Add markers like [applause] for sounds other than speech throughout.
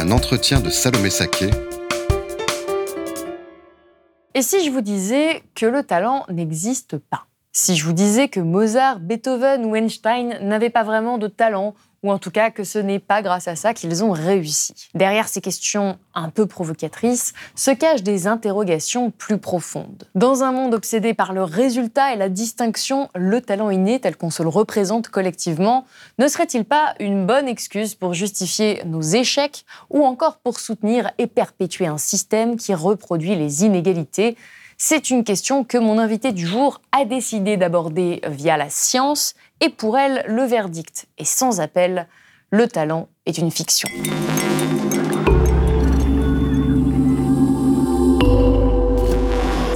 Un entretien de Salomé Saké. Et si je vous disais que le talent n'existe pas? Si je vous disais que Mozart, Beethoven ou Einstein n'avaient pas vraiment de talent ou en tout cas que ce n'est pas grâce à ça qu'ils ont réussi. Derrière ces questions un peu provocatrices se cachent des interrogations plus profondes. Dans un monde obsédé par le résultat et la distinction, le talent inné tel qu'on se le représente collectivement, ne serait-il pas une bonne excuse pour justifier nos échecs ou encore pour soutenir et perpétuer un système qui reproduit les inégalités c'est une question que mon invité du jour a décidé d'aborder via la science et pour elle, le verdict est sans appel, le talent est une fiction.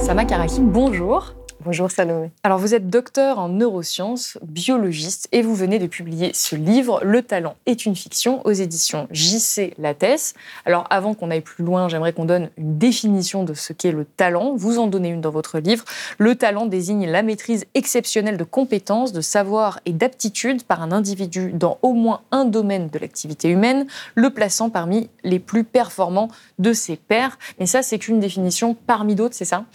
Sama Karaki, bonjour. Bonjour Salomé. Alors vous êtes docteur en neurosciences, biologiste, et vous venez de publier ce livre, Le talent est une fiction, aux éditions JC Lattès. Alors avant qu'on aille plus loin, j'aimerais qu'on donne une définition de ce qu'est le talent. Vous en donnez une dans votre livre. Le talent désigne la maîtrise exceptionnelle de compétences, de savoir et d'aptitudes par un individu dans au moins un domaine de l'activité humaine, le plaçant parmi les plus performants de ses pairs. Mais ça, c'est qu'une définition parmi d'autres, c'est ça?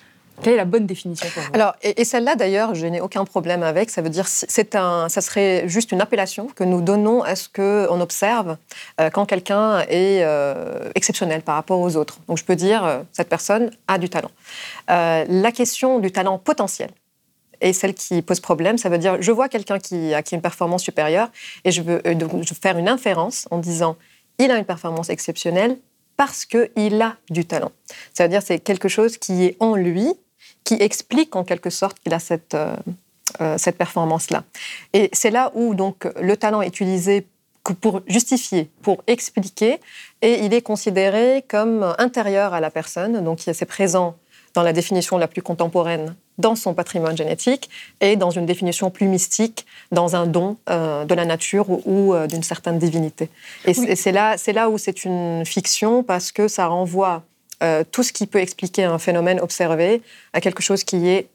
Quelle est la bonne définition pour Alors, et, celle-là, d'ailleurs, je n'ai aucun problème avec. Ça veut dire, c'est un, ça serait juste une appellation que nous donnons à ce qu'on observe euh, quand quelqu'un est euh, exceptionnel par rapport aux autres. Donc, je peux dire, euh, cette personne a du talent. la question du talent potentiel, est celle qui pose problème. Ça veut dire, je vois quelqu'un qui a, qui a une performance supérieure et je veux, donc, je veux faire une inférence en disant, il a une performance exceptionnelle parce qu'il a du talent. Ça veut dire, c'est quelque chose qui est en lui qui explique en quelque sorte qu'il a cette, euh, euh, cette performance-là. Et c'est là où donc le talent est utilisé pour justifier, pour expliquer, et il est considéré comme intérieur à la personne, donc c'est présent dans la définition la plus contemporaine dans son patrimoine génétique et dans une définition plus mystique, dans un don euh, de la nature ou, d'une certaine divinité. Et c'est là, là où c'est une fiction parce que ça renvoie euh, tout ce qui peut expliquer un phénomène observé à quelque chose qui est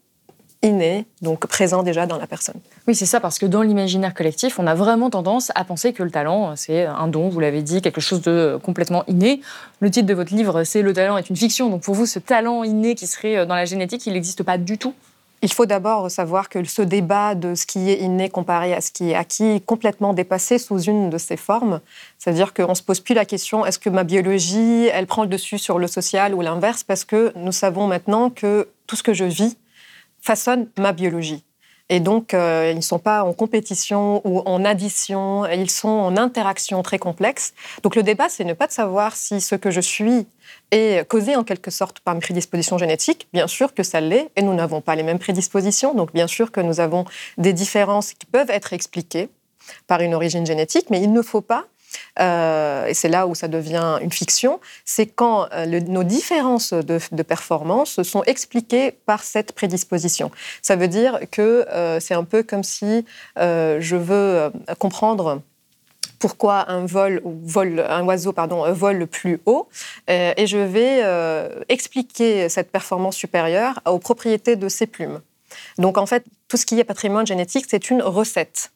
inné, donc présent déjà dans la personne. Oui, c'est ça, parce que dans l'imaginaire collectif, on a vraiment tendance à penser que le talent, c'est un don, vous l'avez dit, quelque chose de complètement inné. Le titre de votre livre, c'est Le talent est une fiction. Donc pour vous, ce talent inné qui serait euh, dans la génétique, il n'existe pas du tout il faut d'abord savoir que ce débat de ce qui est inné comparé à ce qui est acquis est complètement dépassé sous une de ses formes. C'est-à-dire qu'on ne se pose plus la question est-ce que ma biologie, elle prend le dessus sur le social ou l'inverse? Parce que nous savons maintenant que tout ce que je vis façonne ma biologie. Et donc, euh, ils ne sont pas en compétition ou en addition, ils sont en interaction très complexe. Donc, le débat, c'est ne pas de savoir si ce que je suis est causé en quelque sorte par une prédisposition génétique. Bien sûr que ça l'est, et nous n'avons pas les mêmes prédispositions. Donc, bien sûr que nous avons des différences qui peuvent être expliquées par une origine génétique, mais il ne faut pas euh, et c'est là où ça devient une fiction, c'est quand euh, nos différences de, de, performance sont expliquées par cette prédisposition. Ça veut dire que euh, c'est un peu comme si je veux comprendre pourquoi un vol un oiseau pardon vole plus haut et je vais expliquer cette performance supérieure aux propriétés de ses plumes. Donc en fait, tout ce qui est patrimoine génétique, c'est une recette.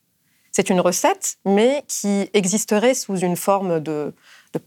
C'est une recette, mais qui existerait sous une forme de,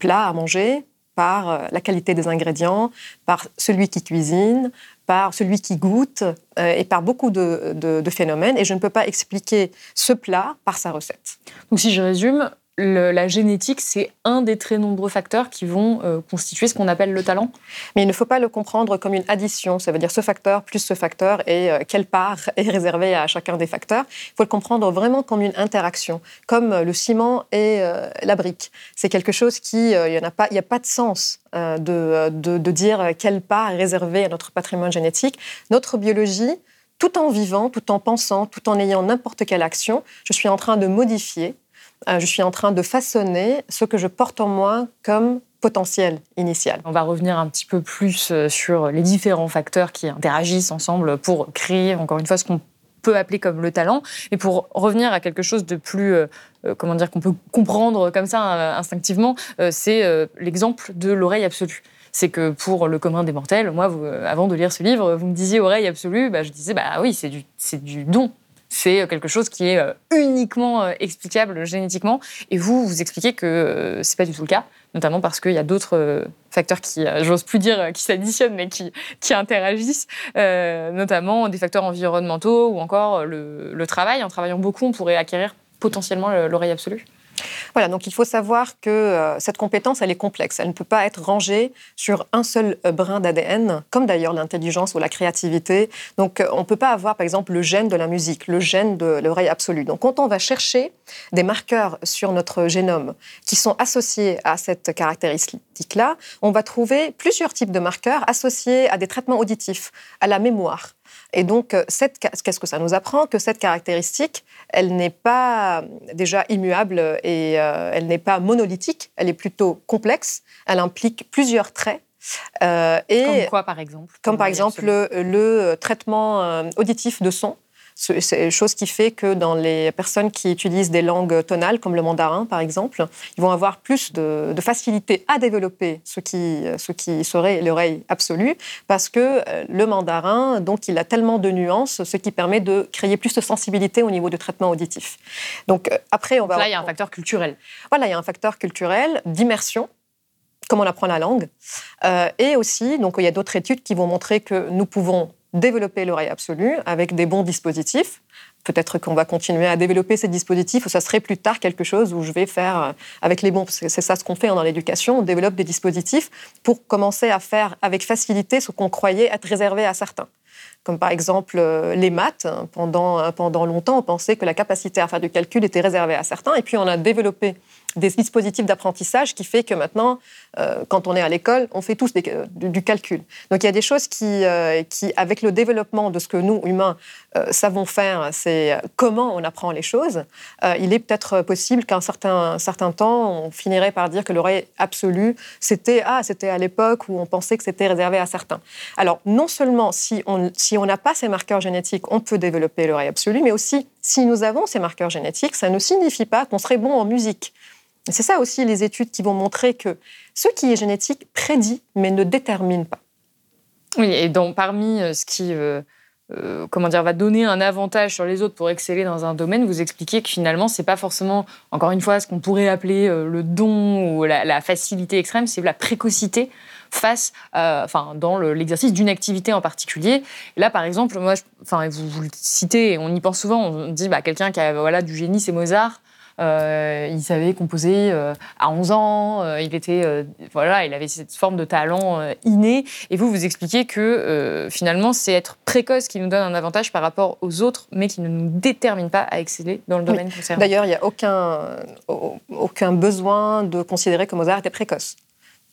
plat à manger par euh, la qualité des ingrédients, par celui qui cuisine, par celui qui goûte euh, et par beaucoup de, phénomènes. Et je ne peux pas expliquer ce plat par sa recette. Donc si je résume, la génétique, c'est un des très nombreux facteurs qui vont euh, constituer ce qu'on appelle le talent. Mais il ne faut pas le comprendre comme une addition, ça veut dire ce facteur plus ce facteur et euh, quelle part [laughs] est réservée à chacun des facteurs. Il faut le comprendre vraiment comme une interaction, comme euh, le ciment et la brique. C'est quelque chose qui, il a, pas, a pas de sens de, de dire quelle part est réservée à notre patrimoine génétique. Notre biologie, tout en vivant, tout en pensant, tout en ayant n'importe quelle action, je suis en train de modifier je suis en train de façonner ce que je porte en moi comme potentiel initial. On va revenir un petit peu plus sur les différents facteurs qui interagissent ensemble pour créer, encore une fois, ce qu'on peut appeler comme le talent. Et pour revenir à quelque chose de plus, comment dire, qu'on peut comprendre comme ça instinctivement, c'est l'exemple de l'oreille absolue c'est que pour le commun des mortels, moi, avant de lire ce livre, vous me disiez oreille absolue, bah, je disais, bah oui, c'est du don c'est quelque chose qui est euh, uniquement euh, explicable génétiquement. Et vous, vous expliquez que euh, c'est pas du tout le cas, notamment parce qu'il y a d'autres facteurs qui, j'ose plus dire, qui s'additionnent, mais qui, qui interagissent, notamment des facteurs environnementaux ou encore le travail. En travaillant beaucoup, on pourrait acquérir potentiellement l'oreille absolue. Voilà, donc il faut savoir que euh, cette compétence, elle est complexe. Elle ne peut pas être rangée sur un seul euh, brin d'ADN, comme d'ailleurs l'intelligence ou la créativité. Donc euh, on ne peut pas avoir, par exemple, le gène de la musique, le gène de l'oreille absolue. Donc quand on va chercher des marqueurs sur notre génome qui sont associés à cette caractéristique-là, on va trouver plusieurs types de marqueurs associés à des traitements auditifs, à la mémoire, et donc, euh, qu'est-ce que ça nous apprend? Que cette caractéristique, elle n'est pas déjà immuable et euh, elle n'est pas monolithique, elle est plutôt complexe, elle implique plusieurs traits. Euh, et comme quoi, par exemple Comme par exemple le, traitement auditif de son c'est chose qui fait que dans les personnes qui utilisent des langues tonales, comme le mandarin par exemple, ils vont avoir plus de, facilité à développer ce qui, ce qui serait l'oreille absolue, parce que euh, le mandarin, donc, il a tellement de nuances, ce qui permet de créer plus de sensibilité au niveau du traitement auditif. Donc euh, après, on va... Là, il y a un facteur culturel. Voilà, il y a un facteur culturel d'immersion comment on apprend la langue. Euh, et aussi, donc, il y a d'autres études qui vont montrer que nous pouvons développer l'oreille absolue avec des bons dispositifs. Peut-être qu'on va continuer à développer ces dispositifs ou ça serait plus tard quelque chose où je vais faire euh, avec les bons. C'est ça ce qu'on fait hein, dans l'éducation. On développe des dispositifs pour commencer à faire avec facilité ce qu'on croyait être réservé à certains comme par exemple euh, les maths. Pendant, euh, pendant longtemps, on pensait que la capacité à faire du calcul était réservée à certains, et puis on a développé des dispositifs d'apprentissage qui fait que maintenant, euh, quand on est à l'école, on fait tous du, calcul. Donc il y a des choses qui, qui, avec le développement de ce que nous, humains, savons faire, c'est comment on apprend les choses, il est peut-être possible qu'un certain, certain temps, on finirait par dire que l'oreille absolue, c'était ah, c'était à l'époque où on pensait que c'était réservé à certains. Alors non seulement si on, si on n'a pas ces marqueurs génétiques, on peut développer l'oreille absolue, mais aussi si nous avons ces marqueurs génétiques, ça ne signifie pas qu'on serait bon en musique. C'est ça aussi les études qui vont montrer que ce qui est génétique prédit, mais ne détermine pas. Oui, et donc parmi euh, ce qui euh, euh, comment dire, va donner un avantage sur les autres pour exceller dans un domaine, vous expliquez que finalement, c'est pas forcément, encore une fois, ce qu'on pourrait appeler le don ou la, facilité extrême, c'est la précocité face, enfin, dans l'exercice d'une activité en particulier. là, par exemple, moi, enfin, vous, vous, le citez, on y pense souvent, on dit, bah, quelqu'un qui a voilà, du génie, c'est Mozart. Euh, il savait composer euh, à 11 ans, euh, il, était, voilà, il avait cette forme de talent inné. Et vous, vous expliquez que finalement, c'est être précoce qui nous donne un avantage par rapport aux autres, mais qui ne nous détermine pas à exceller dans le domaine concerné. D'ailleurs, il n'y a aucun, aucun besoin de considérer que Mozart était précoce.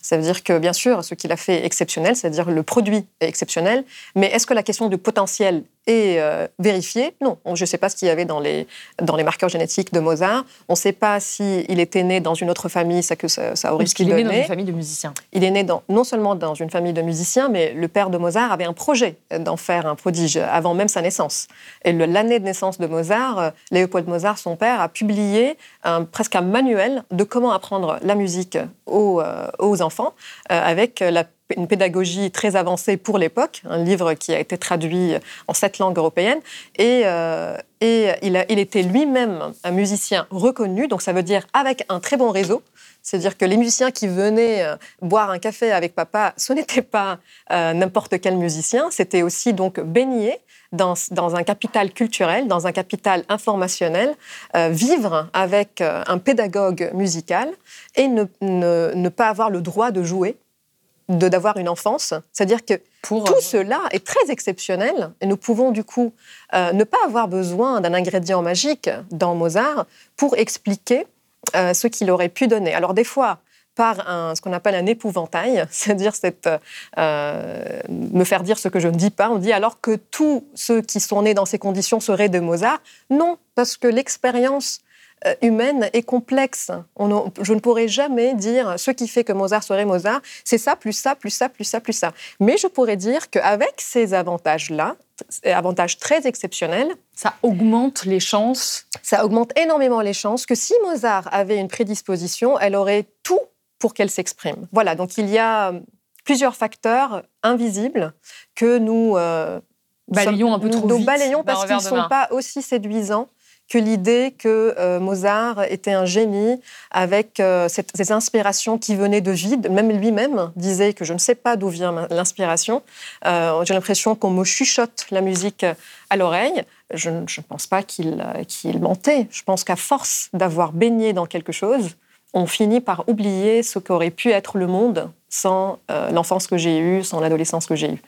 Ça veut dire que, bien sûr, ce qu'il a fait est exceptionnel, c'est-à-dire le produit est exceptionnel, mais est-ce que la question du potentiel est euh, vérifiée Non. Je ne sais pas ce qu'il y avait dans les, dans les marqueurs génétiques de Mozart. On ne sait pas s'il était né dans une autre famille, ça, que ça, ça aurait qu'il est né dans une famille de musiciens. Il est né dans, non seulement dans une famille de musiciens, mais le père de Mozart avait un projet d'en faire un prodige avant même sa naissance. Et l'année de naissance de Mozart, euh, Léopold Mozart, son père, a publié un, presque un manuel de comment apprendre la musique aux, euh, aux enfants, avec la une pédagogie très avancée pour l'époque, un livre qui a été traduit en sept langues européennes. Et, euh, il, était lui-même un musicien reconnu, donc ça veut dire avec un très bon réseau. C'est-à-dire que les musiciens qui venaient euh, boire un café avec papa, ce n'était pas euh, n'importe quel musicien, c'était aussi donc baigné dans, un capital culturel, dans un capital informationnel, vivre avec un pédagogue musical et ne, pas avoir le droit de jouer de d'avoir une enfance. C'est-à-dire que tout euh, cela est très exceptionnel et nous pouvons du coup euh, ne pas avoir besoin d'un ingrédient magique dans Mozart pour expliquer euh, ce qu'il aurait pu donner. Alors des fois, par un, ce qu'on appelle un épouvantail, [laughs] c'est-à-dire cette, me faire dire ce que je ne dis pas. On dit alors que tous ceux qui sont nés dans ces conditions seraient de Mozart. Non, parce que l'expérience humaine est complexe. je ne pourrais jamais dire ce qui fait que Mozart serait Mozart, c'est ça, plus ça, plus ça, plus ça, plus ça. Mais je pourrais dire qu'avec ces avantages-là, avantages très exceptionnels, ça augmente les chances. Ça augmente énormément les chances que si Mozart avait une prédisposition, elle aurait tout pour qu'elle s'exprime. Voilà, donc il y a plusieurs facteurs invisibles que nous euh, balayons un peu trop nous vite. balayons parce qu'ils ne sont pas aussi séduisants que l'idée que euh, Mozart était un génie avec euh, ces inspirations qui venaient de vide. Même lui-même disait que je ne sais pas d'où vient l'inspiration. Euh, j'ai l'impression qu'on me chuchote la musique à l'oreille. Je ne pense pas qu'il mentait. Je pense qu'à force d'avoir baigné dans quelque chose, on finit par oublier ce qu'aurait pu être le monde sans l'enfance que j'ai eue, sans l'adolescence que j'ai eue.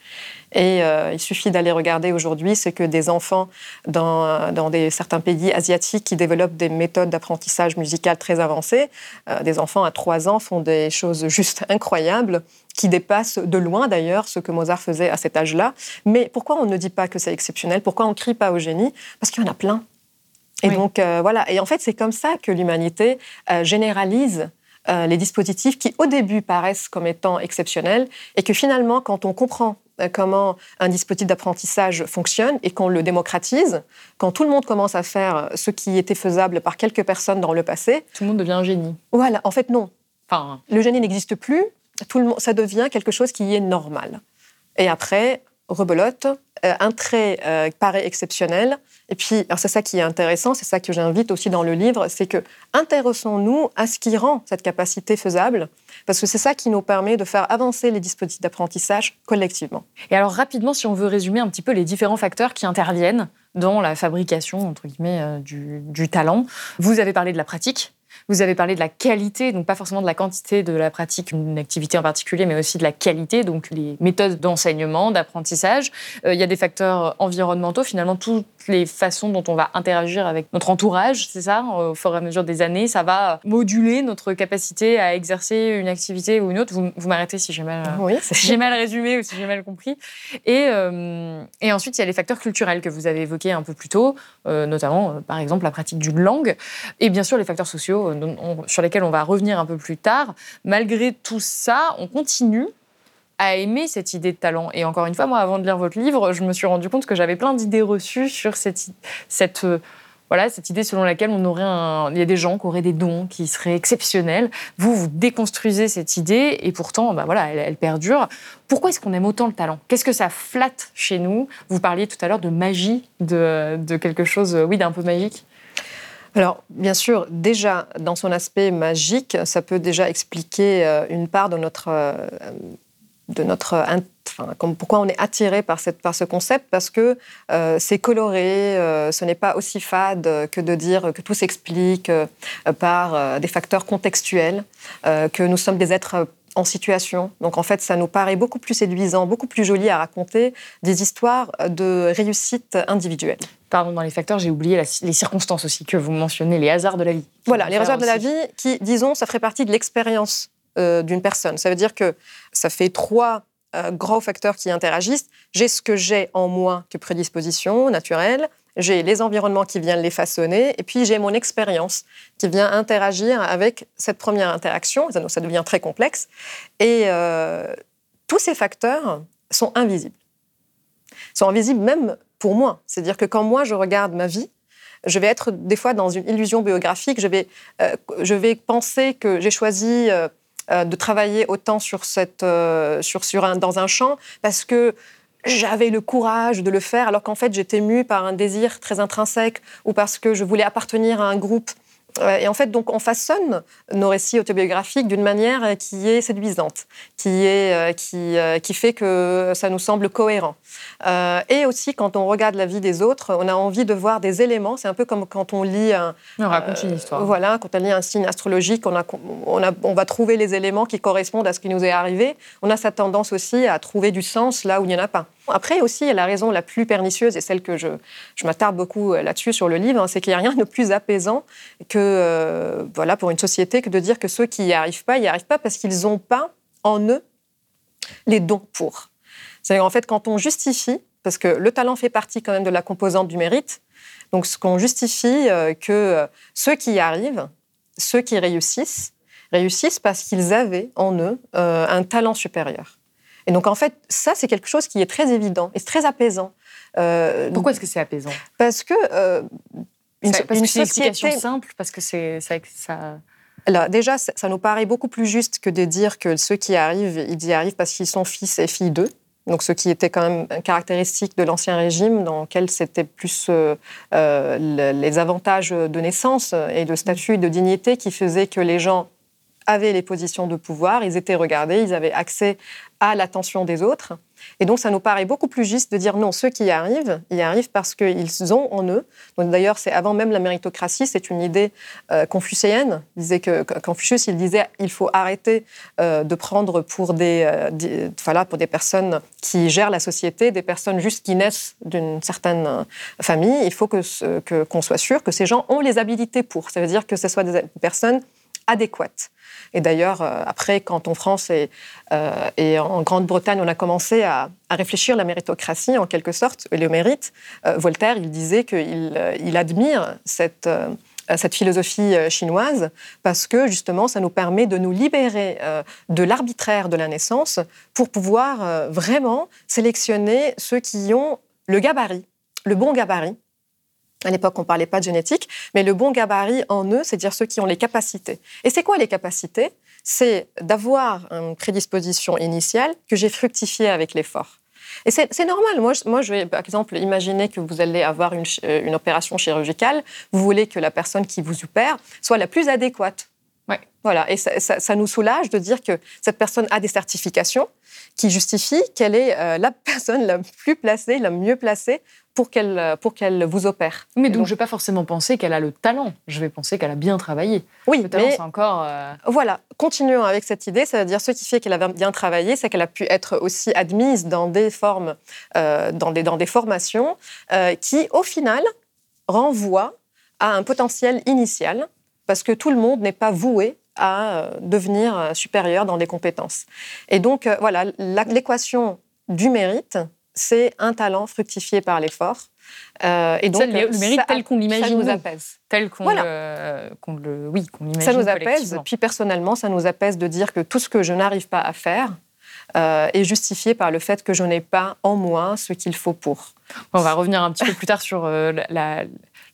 Et euh, il suffit d'aller regarder aujourd'hui ce que des enfants dans, dans des, certains pays asiatiques qui développent des méthodes d'apprentissage musical très avancées. Euh, des enfants à 3 ans font des choses juste [laughs] incroyables qui dépassent de loin d'ailleurs ce que Mozart faisait à cet âge-là. Mais pourquoi on ne dit pas que c'est exceptionnel? Pourquoi on ne crie pas au génie? Parce qu'il y en a plein. Et donc euh, voilà. Et en fait, c'est comme ça que l'humanité généralise les dispositifs qui, au début, paraissent comme étant exceptionnels et que finalement, quand on comprend euh, comment un dispositif d'apprentissage fonctionne et qu'on le démocratise, quand tout le monde commence à faire ce qui était faisable par quelques personnes dans le passé. Tout le monde devient un génie. Voilà, en fait, non. Enfin... Le génie n'existe plus, tout le monde, ça devient quelque chose qui est normal. Et après, rebelote, euh, un trait euh, paraît exceptionnel. Et puis, c'est ça qui est intéressant, c'est ça que j'invite aussi dans le livre, c'est que intéressons-nous à ce qui rend cette capacité faisable, parce que c'est ça qui nous permet de faire avancer les dispositifs d'apprentissage collectivement. Et alors rapidement, si on veut résumer un petit peu les différents facteurs qui interviennent dans la fabrication entre guillemets euh, du talent, vous avez parlé de la pratique, vous avez parlé de la qualité, donc pas forcément de la quantité de la pratique, une activité en particulier, mais aussi de la qualité, donc les méthodes d'enseignement, d'apprentissage. Euh, il y a des facteurs environnementaux, finalement, toutes les façons dont on va interagir avec notre entourage, c'est ça, au fur et à mesure des années, ça va moduler notre capacité à exercer une activité ou une autre. Vous, m'arrêtez si j'ai mal, oui, j'ai mal résumé ou si j'ai mal compris. Et, euh, et ensuite, il y a les facteurs culturels que vous avez évoqués un peu plus tôt, euh, notamment, par exemple, la pratique d'une langue, et bien sûr les facteurs sociaux sur lesquels on va revenir un peu plus tard, malgré tout ça, on continue à aimer cette idée de talent. Et encore une fois, moi, avant de lire votre livre, je me suis rendu compte que j'avais plein d'idées reçues sur cette, cette, euh, voilà, cette idée selon laquelle on aurait un... il y a des gens qui auraient des dons qui seraient exceptionnels. Vous, vous déconstruisez cette idée et pourtant, bah voilà, elle, perdure. Pourquoi est-ce qu'on aime autant le talent? Qu'est-ce que ça flatte chez nous? Vous parliez tout à l'heure de magie, de, de quelque chose, oui, d'un peu magique. Alors, bien sûr, déjà, dans son aspect magique, ça peut déjà expliquer euh, une part de notre, euh, de notre pourquoi on est attiré par ce concept, parce que euh, c'est coloré, ce n'est pas aussi fade que de dire que tout s'explique par des facteurs contextuels, que nous sommes des êtres en situation. Donc en fait, ça nous paraît beaucoup plus séduisant, beaucoup plus joli à raconter des histoires de réussite individuelle. Pardon, dans les facteurs, j'ai oublié les circonstances aussi que vous mentionnez, les hasards de la vie. Voilà, les hasards de la vie qui, disons, ça ferait partie de l'expérience euh, d'une personne. Ça veut dire que ça fait trois euh, gros facteurs qui interagissent. J'ai ce que j'ai en moi que prédisposition naturelle, j'ai les environnements qui viennent les façonner, et puis j'ai mon expérience qui vient interagir avec cette première interaction. Ça, ça devient très complexe. Et euh, tous ces facteurs sont invisibles. sont invisibles même pour moi. C'est-à-dire que quand moi, je regarde ma vie, je vais être des fois dans une illusion biographique. Je vais, euh, je vais penser que j'ai choisi euh, de travailler autant sur cette, sur, sur un, dans un champ parce que j'avais le courage de le faire alors qu'en fait j'étais mue par un désir très intrinsèque ou parce que je voulais appartenir à un groupe euh, et en fait, donc, on façonne nos récits autobiographiques d'une manière qui est séduisante, qui, est, euh, qui, euh, qui fait que ça nous semble cohérent. et aussi, quand on regarde la vie des autres, on a envie de voir des éléments. C'est un peu comme quand on lit un. On raconte une histoire. Voilà, quand on lit un signe astrologique, on, a, on, a, on va trouver les éléments qui correspondent à ce qui nous est arrivé. On a cette tendance aussi à trouver du sens là où il n'y en a pas. Après aussi, la raison la plus pernicieuse et celle que je, m'attarde beaucoup là-dessus sur le livre, hein, c'est qu'il n'y a rien de plus apaisant que euh, voilà, pour une société que de dire que ceux qui n'y arrivent pas, n'y arrivent pas parce qu'ils n'ont pas en eux les dons pour. C'est-à-dire en fait quand on justifie, parce que le talent fait partie quand même de la composante du mérite, Donc, ce qu'on justifie euh, que ceux qui y arrivent, ceux qui réussissent, réussissent parce qu'ils avaient en eux euh, un talent supérieur. Et donc, en fait, ça, c'est quelque chose qui est très évident et très apaisant. Euh, Pourquoi est-ce que c'est apaisant? Parce que une, parce que c'est une société... simple, parce que c'est ça, ça... Alors, déjà, ça nous paraît beaucoup plus juste que de dire que ceux qui arrivent, ils y arrivent parce qu'ils sont fils et filles d'eux. Donc, ce qui était quand même caractéristique de l'ancien régime, dans lequel c'était plus euh, euh, les avantages de naissance et de statut et de dignité qui faisaient que les gens avaient les positions de pouvoir, ils étaient regardés, ils avaient accès à l'attention des autres. Et donc, ça nous paraît beaucoup plus juste de dire non, ceux qui y arrivent, y arrivent parce qu'ils ont en eux. D'ailleurs, c'est avant même la méritocratie, c'est une idée euh, confucéenne. Disait que Confucius, il disait il faut arrêter euh, de prendre pour des, euh, voilà, pour des personnes qui gèrent la société, des personnes juste qui naissent d'une certaine famille. Il faut que qu'on soit sûr que ces gens ont les habilités pour. Ça veut dire que ce soit des personnes adéquates. Et d'ailleurs, euh, après, quand en France et, euh, et en Grande-Bretagne, on a commencé à, réfléchir la méritocratie, en quelque sorte, et le mérite, euh, Voltaire, il disait qu'il il admire cette philosophie chinoise parce que justement ça nous permet de nous libérer de l'arbitraire de la naissance pour pouvoir vraiment sélectionner ceux qui ont le gabarit, le bon gabarit à l'époque, on ne parlait pas de génétique, mais le bon gabarit en eux, c'est-à-dire ceux qui ont les capacités. Et c'est quoi les capacités? C'est d'avoir une prédisposition initiale que j'ai fructifiée avec l'effort. Et c'est normal. Moi je, moi, je vais, par exemple, imaginer que vous allez avoir une, euh, une, opération chirurgicale. Vous voulez que la personne qui vous opère soit la plus adéquate. Ouais. Voilà. Et ça, ça, nous soulage de dire que cette personne a des certifications qui justifient qu'elle est euh, la [laughs] personne la plus placée, la mieux placée pour qu'elle pour qu'elle vous opère. Mais donc, je ne vais pas forcément penser qu'elle a le talent. Je vais penser qu'elle a bien travaillé. Oui, le talent, c'est encore. Euh, voilà. Continuons avec cette idée. Ça veut dire ce qui fait qu'elle a bien travaillé, c'est qu'elle a pu être aussi admise dans des formes, euh, dans des dans des formations euh, qui, au final, renvoient à un potentiel initial, parce que tout le monde n'est pas voué à devenir supérieur dans les compétences. Et donc, voilà, l'équation du mérite c'est un talent fructifié par l'effort. Euh, et donc, le, mérite tel qu'on l'imagine. Ça nous apaise. Tel qu'on le, oui, qu'on l'imagine. Ça nous apaise. Puis personnellement, ça nous apaise de dire que tout ce que je n'arrive pas à faire euh, est justifié par le fait que je n'ai pas en moi ce qu'il faut pour. On va revenir un petit peu plus tard sur euh,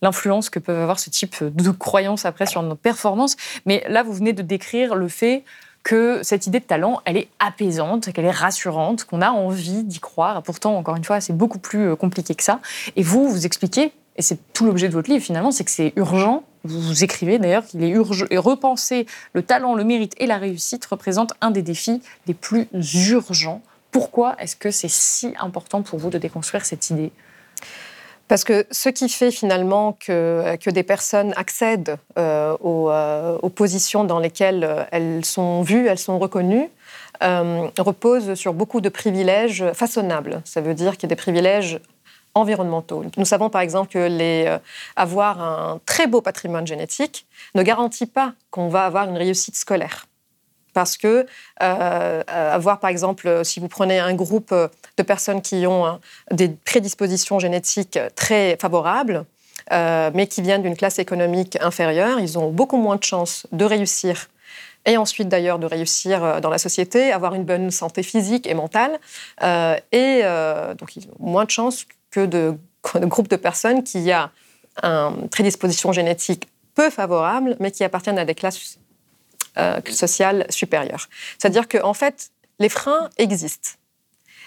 l'influence que peuvent avoir ce type de croyances après sur nos performances. Mais là, vous venez de décrire le fait que cette idée de talent, elle est apaisante, qu'elle est rassurante, qu'on a envie d'y croire. Pourtant, encore une fois, c'est beaucoup plus euh, compliqué que ça. Et vous, vous expliquez, et c'est tout l'objet de votre livre finalement, c'est que c'est urgent. Vous écrivez d'ailleurs qu'il est urgent et repenser le talent, le mérite et la réussite représente un des défis les plus urgents. Pourquoi est-ce que c'est si important pour vous de déconstruire cette idée? Parce que ce qui fait finalement que, que des personnes accèdent euh, euh, aux, positions dans lesquelles euh, elles sont vues, elles sont reconnues, repose sur beaucoup de privilèges façonnables. Ça veut dire qu'il y a des privilèges environnementaux. Nous savons par exemple que les, avoir un très beau patrimoine génétique ne garantit pas qu'on va avoir une réussite scolaire parce que euh, avoir, par exemple, si vous prenez un groupe de personnes qui ont hein, des prédispositions génétiques très favorables, euh, mais qui viennent d'une classe économique inférieure, ils ont beaucoup moins de chances de réussir et ensuite d'ailleurs de réussir euh, dans la société, avoir une bonne santé physique et mentale, et donc ils ont moins de chances que de, de groupes de personnes qui ont une prédisposition génétique peu favorable, mais qui appartiennent à des classes euh, sociale supérieure. C'est-à-dire qu'en en fait, les freins existent.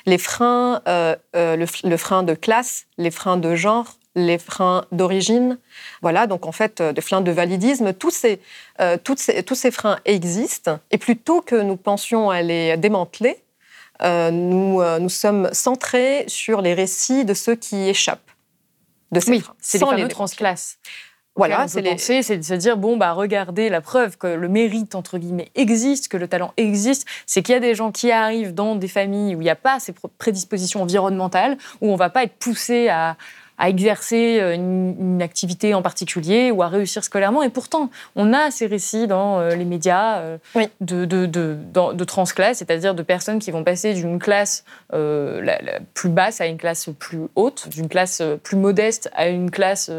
Les freins, euh, euh, le, frein de classe, les freins de genre, les freins d'origine, voilà, donc en fait, de freins de validisme, tous ces, tous ces freins existent. Et plutôt que nous pensions à les démanteler, nous, nous sommes centrés sur les récits de ceux qui échappent de ces oui, C'est les fameux transclasses. Voilà, c'est les... c'est de se dire bon bah regardez la preuve que le mérite entre guillemets existe, que le talent existe, c'est qu'il y a des gens qui arrivent dans des familles où il n'y a pas ces prédispositions environnementales, où on va pas être poussé à, à exercer une, activité en particulier ou à réussir scolairement. Et pourtant, on a ces récits dans les médias de, de, de, de transclasse, c'est-à-dire de personnes qui vont passer d'une classe la, plus basse à une classe plus haute, d'une classe plus modeste à une classe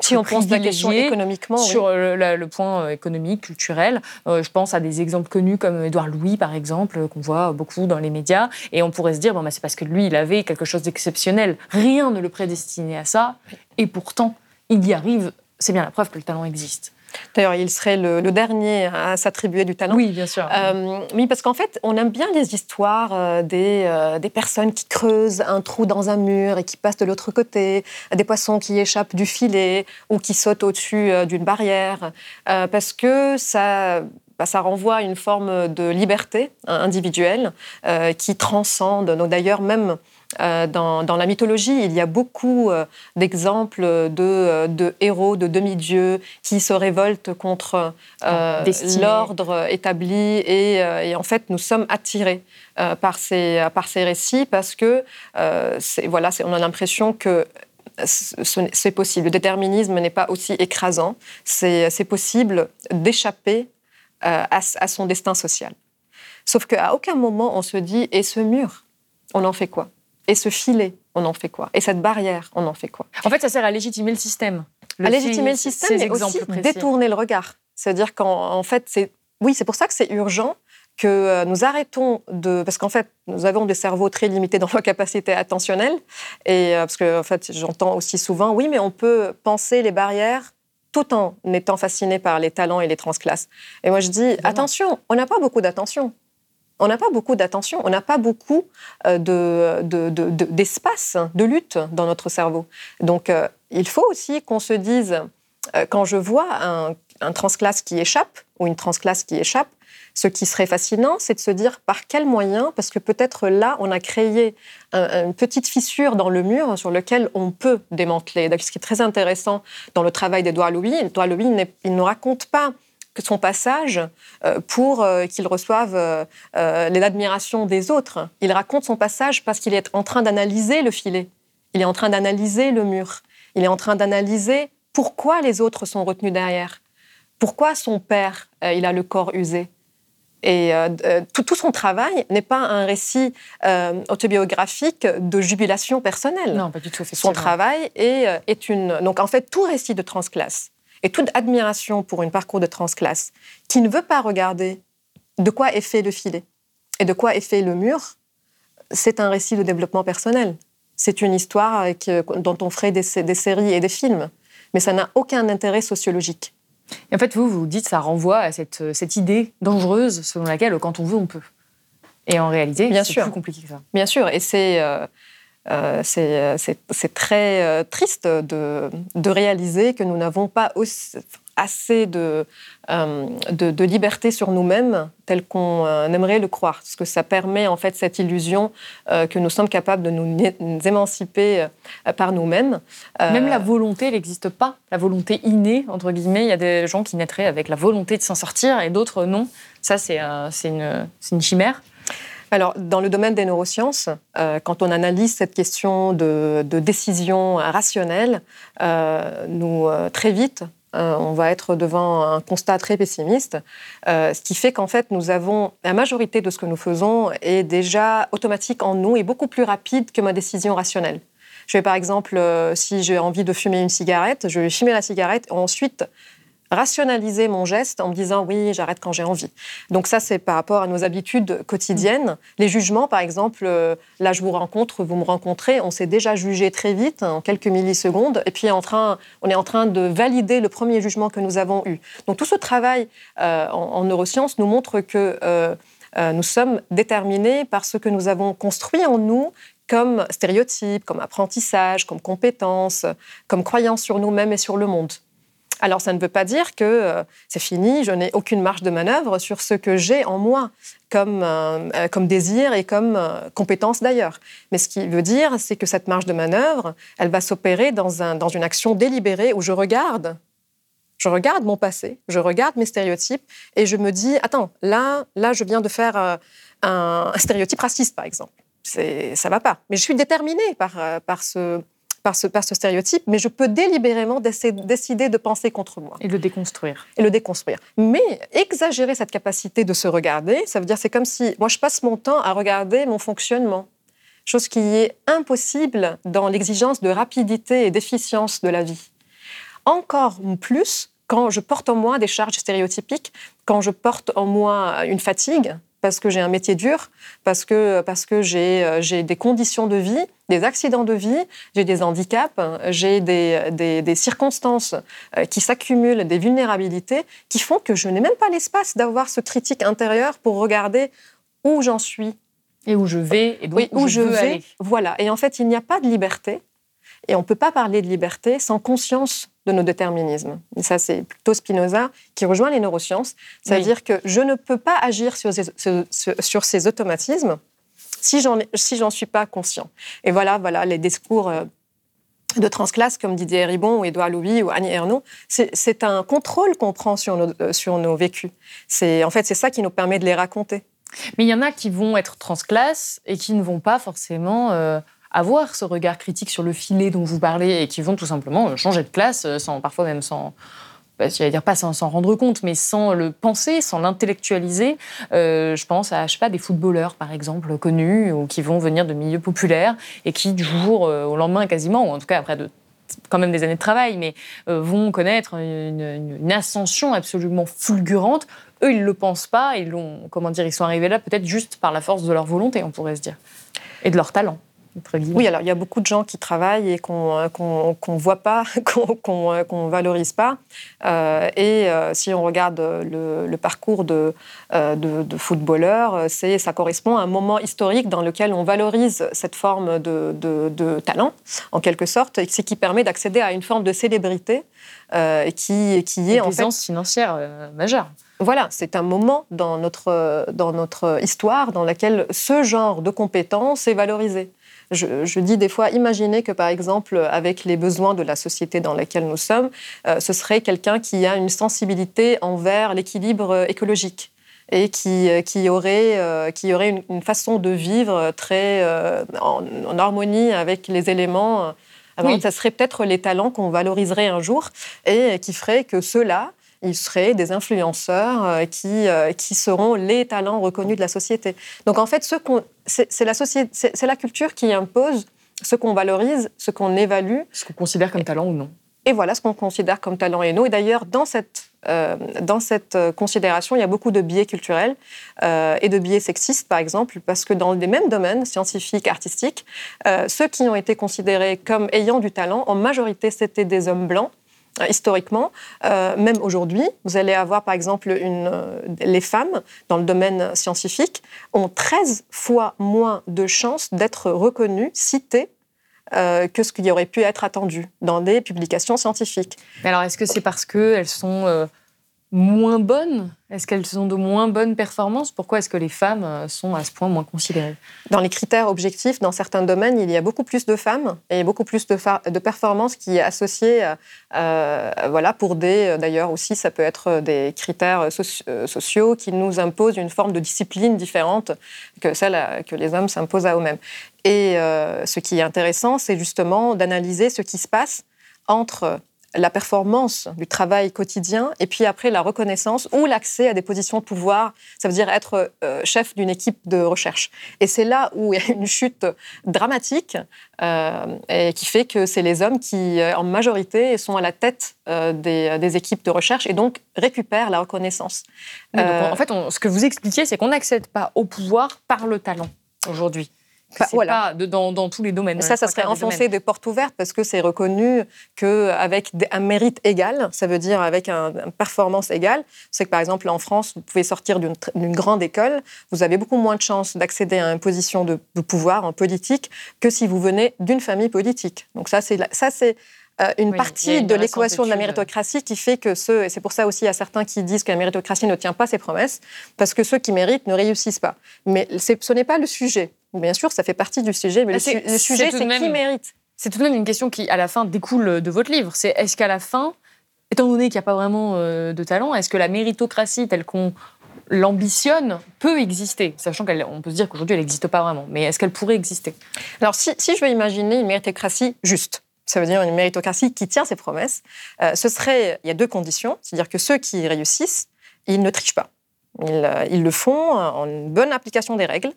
si on pense la question économiquement sur le, point économique, culturel. je pense à des exemples connus comme Édouard Louis, par exemple, qu'on voit beaucoup dans les médias. Et on pourrait se dire, bon, bah, c'est parce que lui, il avait quelque chose d'exceptionnel. Rien ne le prédestinait à ça. Et pourtant, il y arrive. C'est bien la preuve que le talent existe. D'ailleurs, il serait le, dernier à s'attribuer du talent. Oui, bien sûr. Euh, oui, parce qu'en fait, on aime bien les histoires euh, des, euh, des, personnes qui creusent un trou dans un mur et qui passent de l'autre côté, des poissons qui échappent du filet ou qui sautent au-dessus d'une barrière, parce que ça, bah, ça renvoie à une forme de liberté hein, individuelle qui transcende. d'ailleurs, même euh, dans, la mythologie, il y a beaucoup euh, d'exemples de, héros, de demi-dieux qui se révoltent contre l'ordre établi. Et, en fait, nous sommes attirés par, ces, par ces récits parce que voilà, on a l'impression que c'est possible. Le déterminisme n'est pas aussi écrasant. C'est possible d'échapper euh, à, son destin social. Sauf qu'à aucun moment on se dit et ce mur, on en fait quoi? Et ce filet, on en fait quoi? Et cette barrière, on en fait quoi? En fait, ça sert à légitimer le système. à légitimer le système, mais aussi détourner le regard. C'est-à-dire qu'en fait, c'est oui, c'est pour ça que c'est urgent que euh, nous arrêtons de... Parce qu'en fait, nous avons des cerveaux très limités dans [laughs] nos capacités attentionnelles. Et euh, parce que, en fait, j'entends aussi souvent, oui, mais on peut penser les barrières tout en étant fasciné par les talents et les transclasses. Et moi, je dis, attention, on n'a pas beaucoup d'attention. On n'a pas beaucoup d'attention, on n'a pas beaucoup euh, d'espace, de, de, lutte dans notre cerveau. Donc, euh, il faut aussi qu'on se dise, euh, quand je vois un, un transclasse qui échappe, ou une transclasse qui échappe, ce qui serait fascinant, c'est de se dire par quel moyen, parce que peut-être là, on a créé une petite fissure dans le mur sur lequel on peut démanteler. Ce qui est très intéressant dans le travail d'Edouard Louis, Edouard Louis, il ne raconte pas que son passage euh, pour euh, qu'il reçoive euh, l'admiration des autres. Il raconte son passage parce qu'il est en train d'analyser le filet, il est en train d'analyser le mur, il est en train d'analyser pourquoi les autres sont retenus derrière, pourquoi son père, il a le corps usé, et euh, tout, son travail n'est pas un récit euh, autobiographique de jubilation personnelle. Non, pas du tout. Son travail est, est, une. Donc, en fait, tout récit de transclasse et toute admiration pour un parcours de transclasse qui ne veut pas regarder de quoi est fait le filet et de quoi est fait le mur, c'est un récit de développement personnel. C'est une histoire dont on ferait des, des séries et des films, mais ça n'a aucun intérêt sociologique. Et en fait, vous, vous dites, ça renvoie à cette, cette idée dangereuse selon laquelle, quand on veut, on peut. Et en réalité, c'est plus compliqué que ça. Bien sûr, et c'est euh, euh, euh c'est très euh, triste de, réaliser que nous n'avons pas assez de, liberté sur nous-mêmes tel qu'on euh, aimerait le croire. Parce que ça permet en fait cette illusion que nous sommes capables de nous, émanciper par nous-mêmes. Même la volonté, n'existe pas. La volonté innée, entre guillemets. Il y a des gens qui naîtraient avec la volonté de s'en sortir et d'autres non. Ça, c'est une chimère. Alors, dans le domaine des neurosciences, quand on analyse cette question de, décision rationnelle, nous, très vite, euh, on va être devant un constat très pessimiste, euh, ce qui fait qu'en fait, nous avons la majorité de ce que nous faisons est déjà automatique en nous et beaucoup plus rapide que ma décision rationnelle. Je vais par exemple, euh, si j'ai envie de fumer une cigarette, je vais fumer la cigarette et ensuite rationaliser mon geste en me disant oui, j'arrête quand j'ai envie. Donc ça, c'est par rapport à nos habitudes quotidiennes. Les jugements, par exemple, euh, là, je vous rencontre, vous me rencontrez, on s'est déjà jugé très vite, en quelques millisecondes, et puis en train, on est en train de valider le premier jugement que nous avons eu. Donc tout ce travail euh, en, neurosciences nous montre que euh, nous sommes déterminés par ce que nous avons construit en nous comme stéréotypes, comme apprentissage, comme compétences, comme croyance sur nous-mêmes et sur le monde. Alors ça ne veut pas dire que euh, c'est fini, je n'ai aucune marge de manœuvre sur ce que j'ai en moi comme, euh, euh, comme désir et comme compétence d'ailleurs. Mais ce qui veut dire, c'est que cette marge de manœuvre, elle va s'opérer dans, un, dans une action délibérée où je regarde, je regarde mon passé, je regarde mes stéréotypes et je me dis, attends, là, là je viens de faire un, stéréotype raciste par exemple. Ça va pas. Mais je suis déterminée par, par ce par ce, par ce stéréotype, mais je peux délibérément décider de penser contre moi. Et le déconstruire. Et le déconstruire. Mais exagérer cette capacité de se regarder, ça veut dire c'est comme si moi je passe mon temps à regarder mon fonctionnement, chose qui est impossible dans l'exigence de rapidité et d'efficience de la vie. Encore plus quand je porte en moi des charges stéréotypiques, quand je porte en moi une fatigue, parce que j'ai un métier dur, parce que, parce que j'ai, euh, j'ai des conditions de vie, des accidents de vie, j'ai des handicaps, j'ai des, des, des, circonstances euh, qui s'accumulent, des vulnérabilités, qui font que je n'ai même pas l'espace d'avoir ce critique intérieur pour regarder où j'en suis. Et où je vais, et donc où, je, vais. Aller. Voilà. Et en fait, il n'y a pas de liberté. Et on ne peut pas parler de liberté sans conscience de nos déterminismes. Et ça, c'est plutôt Spinoza qui rejoint les neurosciences. C'est-à-dire que je ne peux pas agir sur ces, sur ces automatismes si j'en si suis pas conscient. Et voilà, voilà les discours euh, de transclasse comme Didier Ribon ou Édouard Louis ou Annie Ernaux, c'est un contrôle qu'on prend sur nos, euh, sur nos vécus. En fait, c'est ça qui nous permet de les raconter. Mais il y en a qui vont être transclasses et qui ne vont pas forcément euh, avoir ce regard critique sur le filet dont vous parlez et qui vont tout simplement euh, changer de classe, euh, sans, parfois même sans, bah, je vais dire pas sans s'en rendre compte, mais sans le penser, sans l'intellectualiser. Euh, je pense à, je sais pas, des footballeurs, par exemple, connus, ou qui vont venir de milieux populaires et qui, du jour au lendemain, quasiment, ou en tout cas après quand même des années de travail, mais vont connaître une, ascension absolument fulgurante. Eux, ils le pensent pas, ils comment dire, ils sont arrivés là peut-être juste par la force de leur volonté, on pourrait se dire, et de leur talent. Oui, alors il y a beaucoup de gens qui travaillent et qu'on euh, ne voit pas, [laughs] qu'on ne euh, valorise pas. Euh, et si on regarde le, parcours de, de, footballeurs, ça correspond à un moment historique dans lequel on valorise cette forme de, talent, en quelque sorte, et ce qui permet d'accéder à une forme de célébrité qui, qui est en fait financière majeure. Voilà, c'est un moment dans notre, dans notre histoire dans laquelle ce genre de compétence est valorisé. Je, dis des fois, imaginez que par exemple, avec les besoins de la société dans laquelle nous sommes, euh, ce serait quelqu'un qui a une sensibilité envers l'équilibre écologique et qui, euh, qui aurait, euh, qui aurait une, façon de vivre très en, harmonie avec les éléments. Alors, Ça serait peut-être les talents qu'on valoriserait un jour et qui ferait que ceux-là ils seraient des influenceurs euh, qui, euh, qui seront les talents reconnus de la société. Donc en fait, c'est la, la culture qui impose ce qu'on valorise, ce qu'on évalue. Ce qu'on considère comme talent ou non. Et voilà ce qu'on considère comme talent et non. Et d'ailleurs, dans cette, euh, dans cette considération, il y a beaucoup de biais culturels et de biais sexistes, par exemple, parce que dans les mêmes domaines, scientifiques, artistiques, ceux qui ont été considérés comme ayant du talent, en majorité, c'était des hommes blancs historiquement, euh, même aujourd'hui, vous allez avoir par exemple euh, les femmes dans le domaine scientifique ont 13 fois moins de chances d'être reconnues, citées que ce qui aurait pu être attendu dans des publications scientifiques. Mais alors, est-ce que c'est parce qu'elles sont moins bonnes? Est-ce qu'elles ont de moins bonnes performances? Pourquoi est-ce que les femmes euh, sont à ce point moins considérées? Dans les critères objectifs, dans certains domaines, il y a beaucoup plus de femmes et beaucoup plus de, performances qui est associée, euh, euh, voilà, pour des, d'ailleurs aussi, ça peut être des critères sociaux qui nous imposent une forme de discipline différente que celle que les hommes s'imposent à eux-mêmes. Et ce qui est intéressant, c'est justement d'analyser ce qui se passe entre la performance du travail quotidien et puis après la reconnaissance ou l'accès à des positions de pouvoir, ça veut dire être euh, chef d'une équipe de recherche. Et c'est là où il y a une chute dramatique euh, et qui fait que c'est les hommes qui, euh, en majorité, sont à la tête des, équipes de recherche et donc récupèrent la reconnaissance. en fait, ce que vous expliquiez, c'est qu'on n'accède pas au pouvoir par le talent aujourd'hui. Voilà. pas dans, tous les domaines. Ça, ça serait enfoncer des portes ouvertes parce que c'est reconnu qu'avec un mérite égal, ça veut dire avec une performance égale, c'est que par exemple en France, vous pouvez sortir d'une grande école, vous avez beaucoup moins de chances d'accéder à une position de, pouvoir en politique que si vous venez d'une famille politique. Donc ça, c'est ça, c'est euh, une partie de l'équation de la méritocratie qui fait que ceux, et c'est pour ça aussi il y a certains qui disent que la méritocratie ne tient pas ses promesses, parce que ceux qui méritent ne réussissent pas. Mais ce n'est pas le sujet. Bien sûr, ça fait partie du sujet, mais le, ah, sujet, c'est qui mérite? C'est tout de même une question qui, à la fin, découle de votre livre. C'est est-ce qu'à la fin, étant donné qu'il n'y a pas vraiment euh, de talent, est-ce que la méritocratie telle qu'on l'ambitionne peut exister, sachant qu'on peut se dire qu'aujourd'hui elle n'existe pas vraiment, mais est-ce qu'elle pourrait exister? Alors si, si, je veux imaginer une méritocratie juste, ça veut dire une méritocratie qui tient ses promesses, ce serait, il y a deux conditions, c'est-à-dire que ceux qui réussissent, ils ne trichent pas. Euh, ils, le font en une bonne application des règles.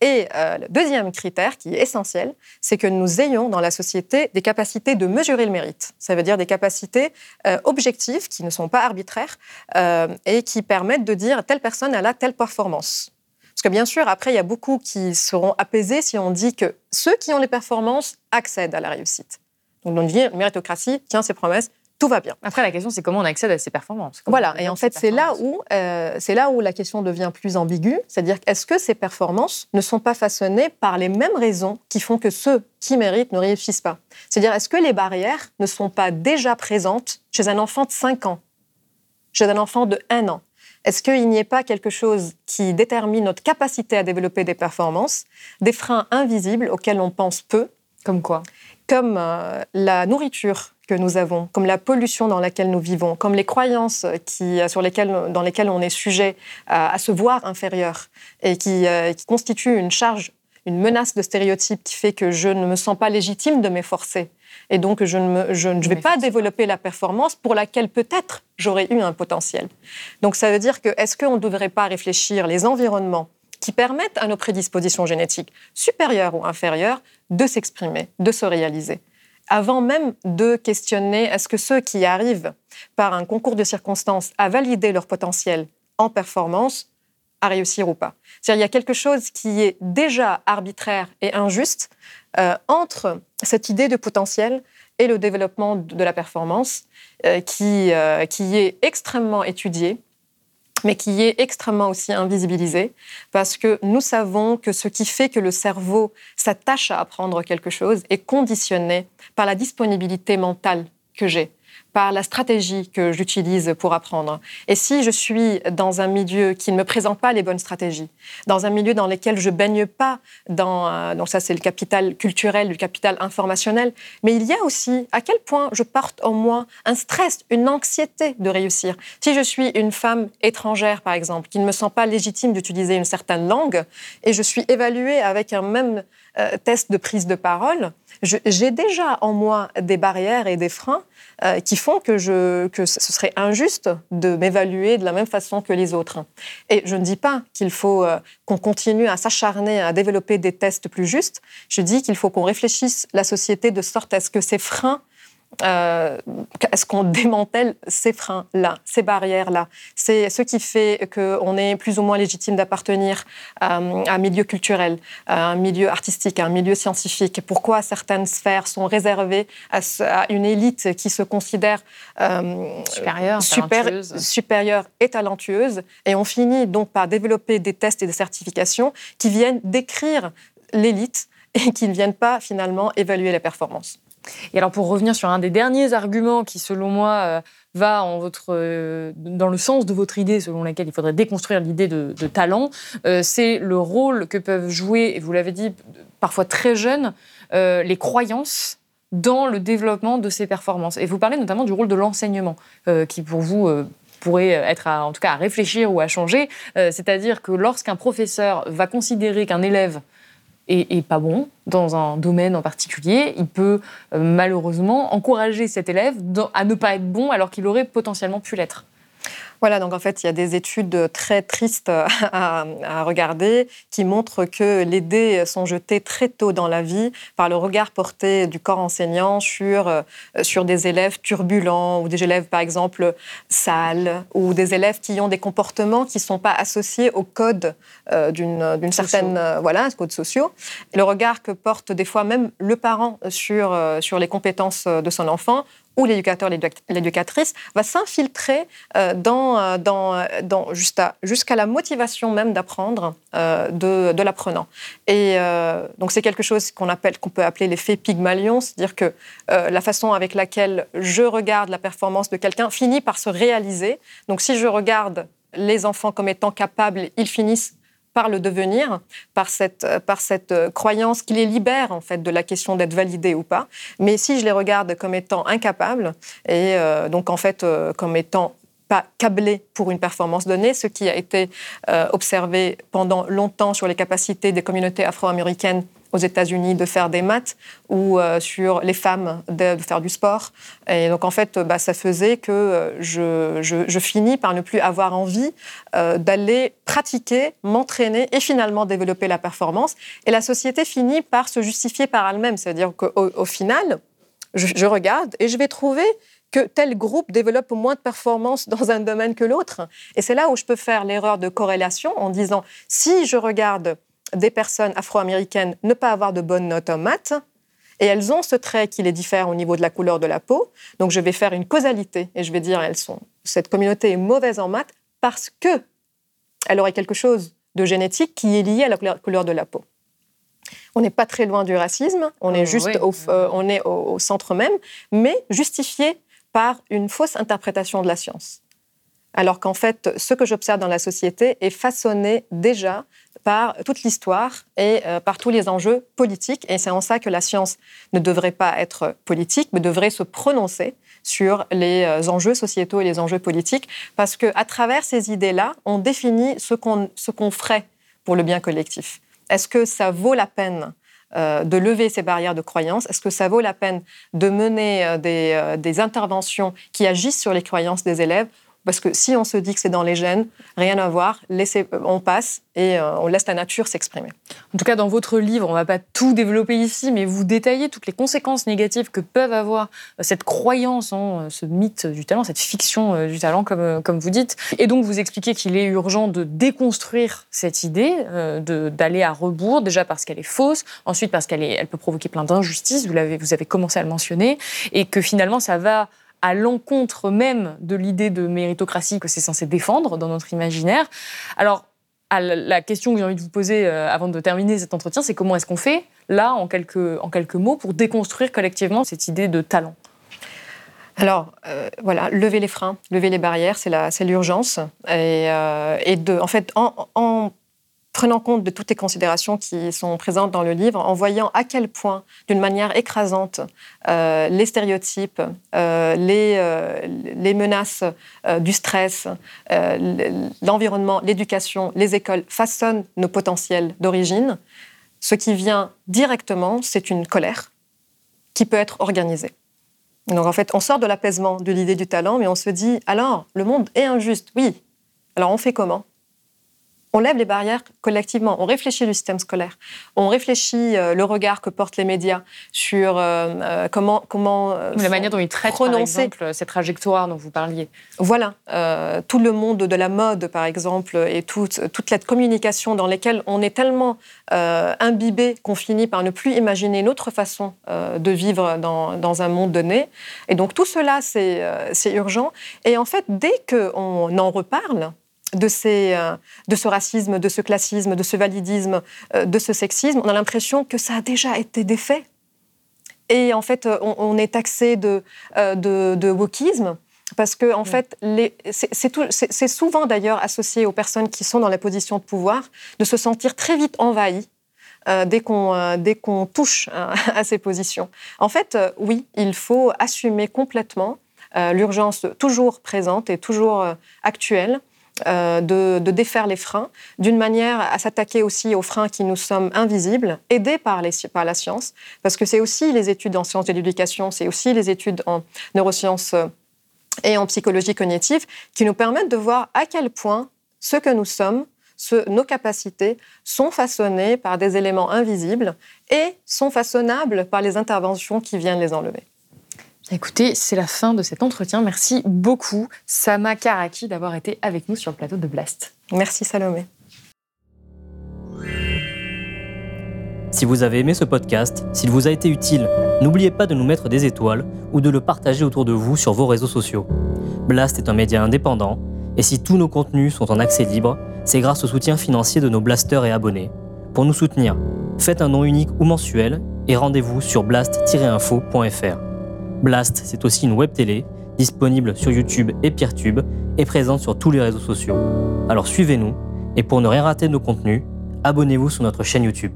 Et euh, le deuxième critère qui est essentiel, c'est que nous ayons dans la société des capacités de mesurer le mérite. Ça veut dire des capacités euh, objectives qui ne sont pas arbitraires et qui permettent de dire telle personne a telle performance. Parce que bien sûr, après, il y a beaucoup qui seront apaisés si on dit que ceux qui ont les performances accèdent à la réussite. Donc, on dit méritocratie tient ses promesses, tout va bien. Après, la question, c'est comment on accède à ces performances? voilà, et en fait, c'est là, où, euh, c'est là où la question devient plus ambiguë, c'est-à-dire est-ce que ces performances ne sont pas façonnées par les mêmes raisons qui font que ceux qui méritent ne réussissent pas? C'est-à-dire, est-ce que les barrières ne sont pas déjà présentes chez un enfant de 5 ans, chez un enfant de 1 an? Est-ce qu'il n'y ait pas quelque chose qui détermine notre capacité à développer des performances, des freins invisibles auxquels on pense peu? Comme quoi? Comme euh, la nourriture que nous avons, comme la pollution dans laquelle nous vivons, comme les croyances qui, sur lesquelles, dans lesquelles on est sujet à, se voir inférieur et qui, euh, qui constituent une charge, une menace de stéréotypes qui fait que je ne me sens pas légitime de m'efforcer. Et donc, je ne, je ne vais pas développer la performance pour laquelle peut-être j'aurais eu un potentiel. Donc, ça veut dire que est-ce qu'on ne devrait pas réfléchir les environnements qui permettent à nos prédispositions génétiques, supérieures ou inférieures, de s'exprimer, de se réaliser? Avant même de questionner est-ce que ceux qui arrivent par un concours de circonstances à valider leur potentiel en performance, à réussir ou pas? C'est-à-dire il y a quelque chose qui est déjà arbitraire et injuste euh, entre cette idée de potentiel et le développement de la performance euh, qui, euh, qui est extrêmement étudiée mais qui est extrêmement aussi invisibilisé, parce que nous savons que ce qui fait que le cerveau s'attache à apprendre quelque chose est conditionné par la disponibilité mentale que j'ai par la stratégie que j'utilise pour apprendre. Et si je suis dans un milieu qui ne me présente pas les bonnes stratégies, dans un milieu dans lequel je baigne pas dans, euh, donc ça c'est le capital culturel, le capital informationnel, mais il y a aussi à quel point je porte en moi un stress, une anxiété de réussir. Si je suis une femme étrangère, par exemple, qui ne me sent pas légitime d'utiliser une certaine langue, et je suis évaluée avec un même euh, test de prise de parole, j'ai déjà en moi des barrières et des freins euh, qui font que, je, que ce serait injuste de m'évaluer de la même façon que les autres. Et je ne dis pas qu'il faut euh, qu'on continue à s'acharner à développer des tests plus justes. Je dis qu'il faut qu'on réfléchisse la société de sorte à ce que ces freins euh, est-ce qu'on démantèle ces freins-là, ces barrières-là? C'est ce qui fait qu'on est plus ou moins légitime d'appartenir à, un milieu culturel, à un milieu artistique, à un milieu scientifique. Pourquoi certaines sphères sont réservées à, une élite qui se considère euh, supérieure, supérieure et talentueuse? Et on finit donc par développer des tests et des certifications qui viennent décrire l'élite et qui ne viennent pas finalement évaluer la performance. Et alors pour revenir sur un des derniers arguments qui, selon moi, euh, va euh, dans le sens de votre idée selon laquelle il faudrait déconstruire l'idée de, talent, euh, c'est le rôle que peuvent jouer, et vous l'avez dit, parfois très jeunes, les croyances dans le développement de ces performances. Et vous parlez notamment du rôle de l'enseignement, qui pour vous pourrait être en tout cas à réfléchir ou à changer. C'est-à-dire que lorsqu'un professeur va considérer qu'un élève et, pas bon dans un domaine en particulier, il peut euh, malheureusement encourager cet élève à ne pas être bon alors qu'il aurait potentiellement pu l'être. Voilà, donc en fait, il y a des études très tristes à, regarder qui montrent que les dés sont jetés très tôt dans la vie par le regard porté du corps enseignant sur, euh, sur des élèves turbulents ou des élèves, par exemple, sales ou des élèves qui ont des comportements qui ne sont pas associés au code euh, d'une certaine, euh, voilà, code sociaux. Le regard que porte des fois même le parent sur, sur les compétences de son enfant ou l'éducateur, l'éducatrice, va s'infiltrer euh, dans, euh, dans, euh, dans, jusqu'à la motivation même d'apprendre de, de l'apprenant. Et donc c'est quelque chose qu'on qu'on peut appeler l'effet Pygmalion, c'est-à-dire que la façon avec laquelle je regarde la performance de quelqu'un finit par se réaliser. Donc si je regarde les enfants comme étant capables, ils finissent par le devenir, par cette, par cette croyance qui les libère en fait de la question d'être validé ou pas. Mais si je les regarde comme étant incapables et euh, donc en fait euh, comme étant pas câblés pour une performance donnée, ce qui a été euh, observé pendant longtemps sur les capacités des communautés afro-américaines aux États-Unis de faire des maths ou euh, sur les femmes de, faire du sport. Et donc en fait, bah, ça faisait que euh, je, finis par ne plus avoir envie euh, d'aller pratiquer, m'entraîner et finalement développer la performance. Et la société finit par se justifier par elle-même. C'est-à-dire qu'au au final, je, je regarde et je vais trouver que tel groupe développe moins de performance dans un domaine que l'autre. Et c'est là où je peux faire l'erreur de corrélation en disant, si je regarde des personnes afro-américaines ne pas avoir de bonnes notes en maths. Et elles ont ce trait qui les diffère au niveau de la couleur de la peau. Donc je vais faire une causalité et je vais dire elles sont cette communauté est mauvaise en maths parce que elle aurait quelque chose de génétique qui est lié à la couleur de la peau. On n'est pas très loin du racisme, on est oh, juste au, euh, on est au centre même, mais justifié par une fausse interprétation de la science. Alors qu'en fait, ce que j'observe dans la société est façonné déjà par toute l'histoire et euh, par tous les enjeux politiques. Et c'est en ça que la science ne devrait pas être politique, mais devrait se prononcer sur les euh, enjeux sociétaux et les enjeux politiques, parce qu'à travers ces idées-là, on définit ce qu'on ferait pour le bien collectif. Est-ce que ça vaut la peine euh, de lever ces barrières de croyance? Est-ce que ça vaut la peine de mener des interventions qui agissent sur les croyances des élèves? Parce que si on se dit que c'est dans les gènes, rien à voir, laissez, on passe et euh, on laisse la nature s'exprimer. En tout cas, dans votre livre, on ne va pas tout développer ici, mais vous détaillez toutes les conséquences négatives que peuvent avoir euh, cette croyance en euh, ce mythe du talent, cette fiction du talent, comme, vous dites. Et donc, vous expliquez qu'il est urgent de déconstruire cette idée, d'aller à rebours, déjà parce qu'elle est fausse, ensuite parce qu'elle elle peut provoquer plein d'injustices, vous avez commencé à le mentionner, et que finalement, ça va à l'encontre même de l'idée de méritocratie que c'est censé défendre dans notre imaginaire. Alors, la question que j'ai envie de vous poser euh, avant de terminer cet entretien, c'est comment est-ce qu'on fait, là, en quelques, en quelques mots, pour déconstruire collectivement cette idée de talent? Alors, euh, voilà, lever les freins, lever les barrières, c'est l'urgence. Et, euh, et, de, en fait, en, en prenant compte de toutes les considérations qui sont présentes dans le livre, en voyant à quel point, d'une manière écrasante, euh, les stéréotypes, euh, euh, les, menaces du stress, l'environnement, l'éducation, les écoles façonnent nos potentiels d'origine, ce qui vient directement, c'est une colère qui peut être organisée. Donc en fait, on sort de l'apaisement de l'idée du talent, mais on se dit, alors, le monde est injuste, oui. Alors on fait comment? On lève les barrières collectivement, on réfléchit le système scolaire, on réfléchit euh, le regard que portent les médias sur euh, euh, comment comment la manière dont ils traitent par exemple cette trajectoire dont vous parliez. Voilà, tout le monde de la mode par exemple et toute toute la communication dans lesquelles on est tellement imbibé qu'on finit par ne plus imaginer une autre façon de vivre dans, dans un monde donné. Et donc tout cela c'est c'est urgent. Et en fait dès qu'on en reparle de, ces, euh, de ce racisme, de ce classisme, de ce validisme, euh, de ce sexisme, on a l'impression que ça a déjà été défait. Et en fait, on, est taxé de, euh, de, de, wokisme. Parce que, en fait, c'est souvent d'ailleurs associé aux personnes qui sont dans la position de pouvoir de se sentir très vite envahies dès qu'on touche [laughs] à ces positions. En fait, oui, il faut assumer complètement l'urgence toujours présente et toujours actuelle euh, de, défaire les freins, d'une manière à s'attaquer aussi aux freins qui nous sommes invisibles, aidés par, la science, parce que c'est aussi les études en sciences de l'éducation, c'est aussi les études en neurosciences euh, et en psychologie cognitive qui nous permettent de voir à quel point ce que nous sommes, nos capacités sont façonnées par des éléments invisibles et sont façonnables par les interventions qui viennent les enlever. Écoutez, c'est la fin de cet entretien. Merci beaucoup, Sama Karaki, d'avoir été avec nous sur le plateau de Blast. Merci, Salomé. Si vous avez aimé ce podcast, s'il vous a été utile, n'oubliez pas de nous mettre des étoiles ou de le partager autour de vous sur vos réseaux sociaux. Blast est un média indépendant, et si tous nos contenus sont en accès libre, c'est grâce au soutien financier de nos blasters et abonnés. Pour nous soutenir, faites un nom unique ou mensuel et rendez-vous sur blast-info.fr. Blast, c'est aussi une web télé disponible sur YouTube et Peertube et présente sur tous les réseaux sociaux. Alors suivez-nous et pour ne rien rater de nos contenus, abonnez-vous sur notre chaîne YouTube.